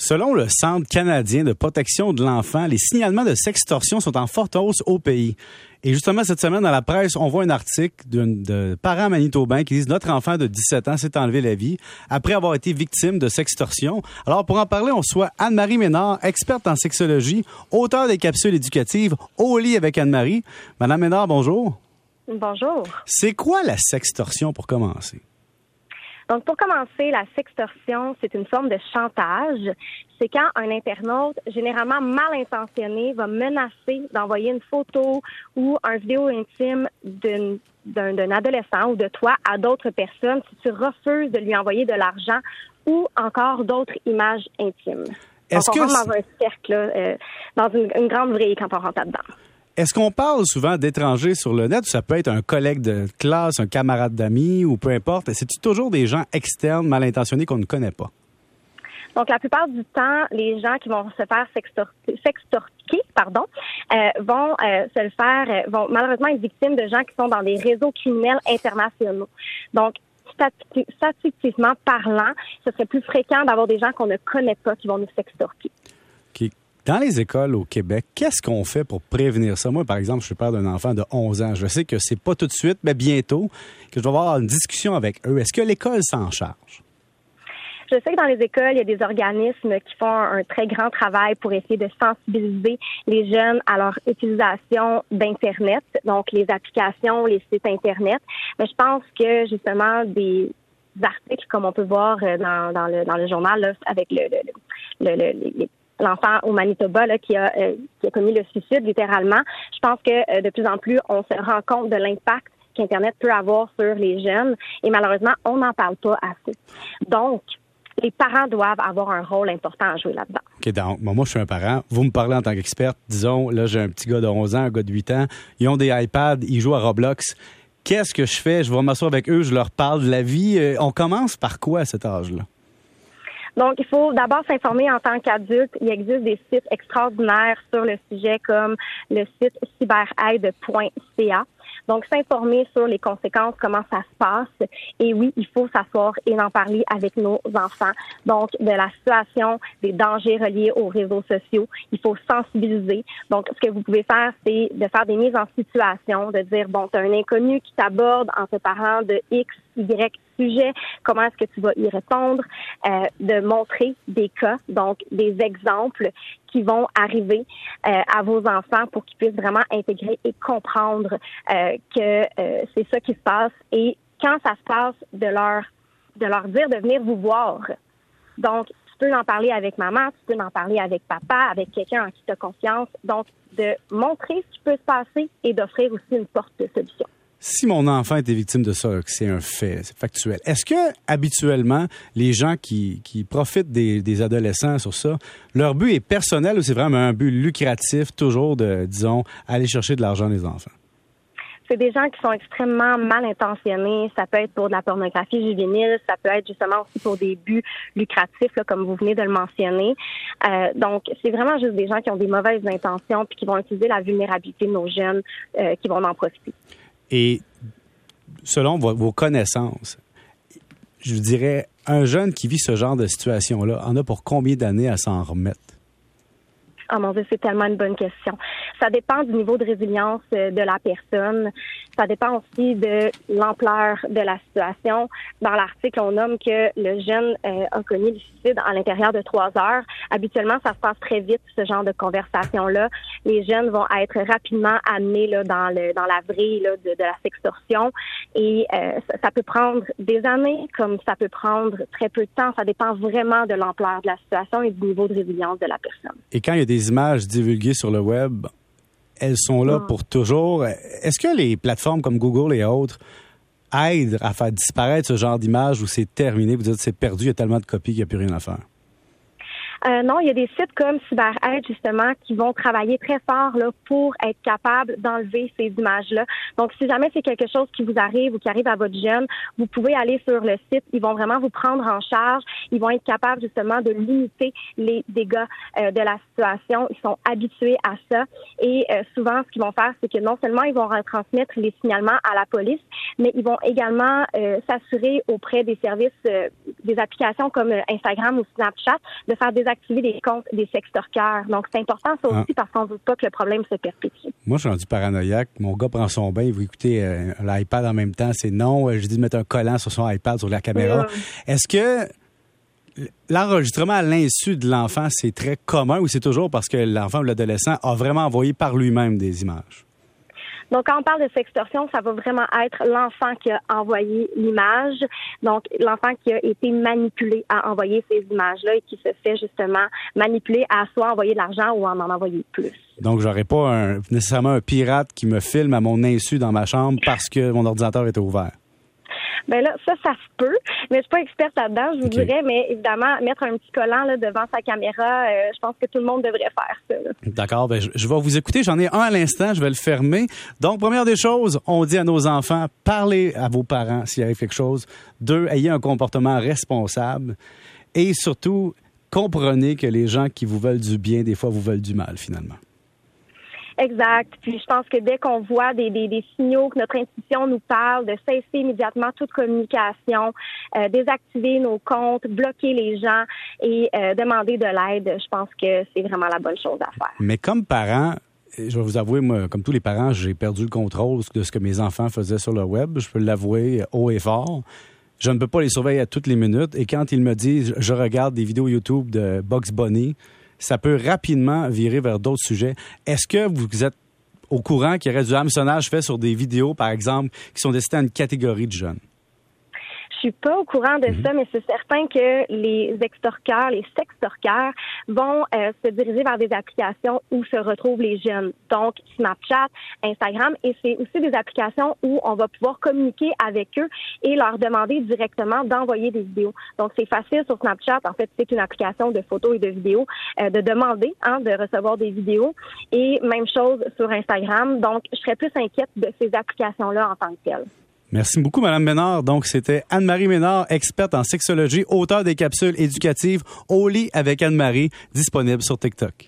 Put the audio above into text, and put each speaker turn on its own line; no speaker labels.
Selon le Centre canadien de protection de l'enfant, les signalements de sextorsion sont en forte hausse au pays. Et justement, cette semaine, dans la presse, on voit un article de parents manitobains qui disent notre enfant de 17 ans s'est enlevé la vie après avoir été victime de sextorsion. Alors, pour en parler, on soit Anne-Marie Ménard, experte en sexologie, auteure des capsules éducatives Au lit avec Anne-Marie. Madame Ménard, bonjour.
Bonjour.
C'est quoi la sextorsion pour commencer?
Donc, pour commencer, la sextorsion, c'est une forme de chantage. C'est quand un internaute, généralement mal intentionné, va menacer d'envoyer une photo ou un vidéo intime d'un adolescent ou de toi à d'autres personnes si tu refuses de lui envoyer de l'argent ou encore d'autres images intimes. Est-ce que dans un cercle, euh, dans une, une grande vrille quand on rentre là-dedans.
Est-ce qu'on parle souvent d'étrangers sur le net ça peut être un collègue de classe, un camarade d'amis ou peu importe? C'est toujours des gens externes, mal intentionnés qu'on ne connaît pas?
Donc, la plupart du temps, les gens qui vont se faire sextorquer, pardon, euh, vont euh, se faire, euh, vont malheureusement être victimes de gens qui sont dans des réseaux criminels internationaux. Donc, statistiquement parlant, ce serait plus fréquent d'avoir des gens qu'on ne connaît pas qui vont nous sextorquer.
Dans les écoles au Québec, qu'est-ce qu'on fait pour prévenir ça? Moi, par exemple, je suis père d'un enfant de 11 ans. Je sais que c'est pas tout de suite, mais bientôt, que je dois avoir une discussion avec eux. Est-ce que l'école s'en charge?
Je sais que dans les écoles, il y a des organismes qui font un très grand travail pour essayer de sensibiliser les jeunes à leur utilisation d'Internet, donc les applications, les sites Internet. Mais je pense que justement des articles comme on peut voir euh, dans, le, journal avec le, le, le, l'enfant au Manitoba là, qui, a, euh, qui a commis le suicide littéralement. Je pense que euh, de plus en plus, on se rend compte de l'impact qu'Internet peut avoir sur les jeunes et malheureusement, on n'en parle pas assez. Donc, les parents doivent avoir un rôle important à jouer là-dedans.
OK, donc, moi, je suis un parent. Vous me parlez en tant qu'experte. Disons, là, j'ai un petit gars de 11 ans, un gars de 8 ans. Ils ont des iPads, ils jouent à Roblox. Qu'est-ce que je fais? Je vais m'asseoir avec eux, je leur parle de la vie. Euh, on commence par quoi à cet âge-là?
Donc, il faut d'abord s'informer en tant qu'adulte. Il existe des sites extraordinaires sur le sujet comme le site cyberaide.ca. Donc, s'informer sur les conséquences, comment ça se passe. Et oui, il faut s'asseoir et en parler avec nos enfants. Donc, de la situation, des dangers reliés aux réseaux sociaux. Il faut sensibiliser. Donc, ce que vous pouvez faire, c'est de faire des mises en situation, de dire, bon, tu as un inconnu qui t'aborde en te parlant de X, Y comment est-ce que tu vas y répondre, euh, de montrer des cas, donc des exemples qui vont arriver euh, à vos enfants pour qu'ils puissent vraiment intégrer et comprendre euh, que euh, c'est ça qui se passe et quand ça se passe de leur de leur dire de venir vous voir. Donc tu peux en parler avec maman, tu peux en parler avec papa, avec quelqu'un en qui tu as confiance. Donc de montrer ce qui peut se passer et d'offrir aussi une porte de solution
si mon enfant était victime de ça, c'est un fait, c'est factuel, est-ce que habituellement les gens qui, profitent des, adolescents sur ça, leur but est personnel ou c'est vraiment un but lucratif toujours de, disons, aller chercher de l'argent des enfants?
c'est des gens qui sont extrêmement mal intentionnés. Ça peut être pour de la pornographie juvénile, ça peut être justement aussi pour des buts lucratifs, comme vous venez de le mentionner. Euh, donc, c'est vraiment juste des gens qui ont des mauvaises intentions puis qui vont utiliser la vulnérabilité de nos jeunes euh, qui vont en profiter.
Et selon vos, connaissances, je dirais, un jeune qui vit ce genre de situation-là en a pour combien d'années à s'en remettre?
Ah mon Dieu, c'est tellement une bonne question. Ça dépend du niveau de résilience euh, de la personne. Ça dépend aussi de l'ampleur de la situation. Dans l'article, on nomme que le jeune euh, a connu le suicide à l'intérieur de trois heures. Habituellement, ça se passe très vite, ce genre de conversation-là. Les jeunes vont être rapidement amenés dans, la vrille de, de, la sextorsion. Et euh, ça, peut prendre des années, comme ça peut prendre très peu de temps. Ça dépend vraiment de l'ampleur de la situation et du niveau de résilience de la personne.
Et quand il y a des images divulguées sur le web, elles sont là ah. pour toujours. Est-ce que les plateformes comme Google et autres aident à faire disparaître ce genre d'image où c'est terminé, vous dites c'est perdu, il y a tellement de copies qu'il n'y a plus rien à faire?
Euh, non, il y a des sites comme CyberAid, justement, qui vont travailler très fort là, pour être capables d'enlever ces images-là. Donc, si jamais c'est quelque chose qui vous arrive ou qui arrive à votre jeune, vous pouvez aller sur le site. Ils vont vraiment vous prendre en charge. Ils vont être capables, justement, de limiter les dégâts euh, de la situation. Ils sont habitués à ça. Et euh, souvent, ce qu'ils vont faire, c'est que non seulement ils vont retransmettre les signalements à la police, mais ils vont également s'assurer auprès des services, des applications comme Instagram ou Snapchat, de faire des désactiver les comptes des sextorqueurs. Donc, c'est important ça aussi parce qu'on veut pas que le problème se perpétue.
Moi, je suis rendu paranoïaque. Mon gars prend son bain, il veut écouter euh, l'iPad en même temps. C'est non. Je dis de mettre un collant sur son iPad, sur la caméra. Est-ce que l'enregistrement à l'insu de l'enfant, c'est très commun ou c'est toujours parce que l'enfant ou l'adolescent a vraiment envoyé par lui-même des images?
Donc, quand on parle de sextorsion, ça va vraiment être l'enfant qui a envoyé l'image, donc l'enfant qui a été manipulé à envoyer ces images-là et qui se fait justement manipuler à soit envoyer de l'argent ou en en envoyer plus.
Donc, j'aurais pas nécessairement un pirate qui me filme à mon insu dans ma chambre parce que mon ordinateur était ouvert.
Ben là, ça, ça se peut. Mais je suis pas experte là-dedans, je vous dirais. Mais évidemment, mettre un petit collant là, devant sa caméra, euh, je pense que tout le monde devrait faire ça.
D'accord. Ben, je, je, vais vous écouter. J'en ai un à l'instant. Je vais le fermer. Donc, première des choses, on dit à nos enfants, parlez à vos parents s'il arrive quelque chose. Deux, ayez un comportement responsable. Et surtout, comprenez que les gens qui vous veulent du bien, des fois, vous veulent du mal, finalement.
Exact. Puis je pense que dès qu'on voit des, signaux que notre institution nous parle, de cesser immédiatement toute communication, euh, désactiver nos comptes, bloquer les gens et euh, demander de l'aide, je pense que c'est vraiment la bonne chose à faire.
Mais comme parent, je vais vous avouer, moi, comme tous les parents, j'ai perdu le contrôle de ce que mes enfants faisaient sur le web. Je peux l'avouer haut et fort. Je ne peux pas les surveiller à toutes les minutes. Et quand ils me disent, je regarde des vidéos YouTube de Box Bunny, ça peut rapidement virer vers d'autres sujets. Est-ce que vous êtes au courant qu'il y aurait du hameçonnage fait sur des vidéos, par exemple, qui sont destinées à une catégorie de jeunes?
Je suis pas au courant de mhm. ça, mais c'est certain que les extorqueurs, les sextorqueurs vont euh, se diriger vers des applications où se retrouvent les jeunes. Donc, Snapchat, Instagram, et c'est aussi des applications où on va pouvoir communiquer avec eux et leur demander directement d'envoyer des vidéos. Donc, c'est facile sur Snapchat. En fait, c'est une application de photos et de vidéos euh, de demander hein, de recevoir des vidéos. Et même chose sur Instagram. Donc, je serais plus inquiète de ces applications-là en tant que telles.
Merci beaucoup, Madame Ménard. Donc, c'était Anne-Marie Ménard, experte en sexologie, auteur des capsules éducatives Au lit avec Anne-Marie, disponible sur TikTok.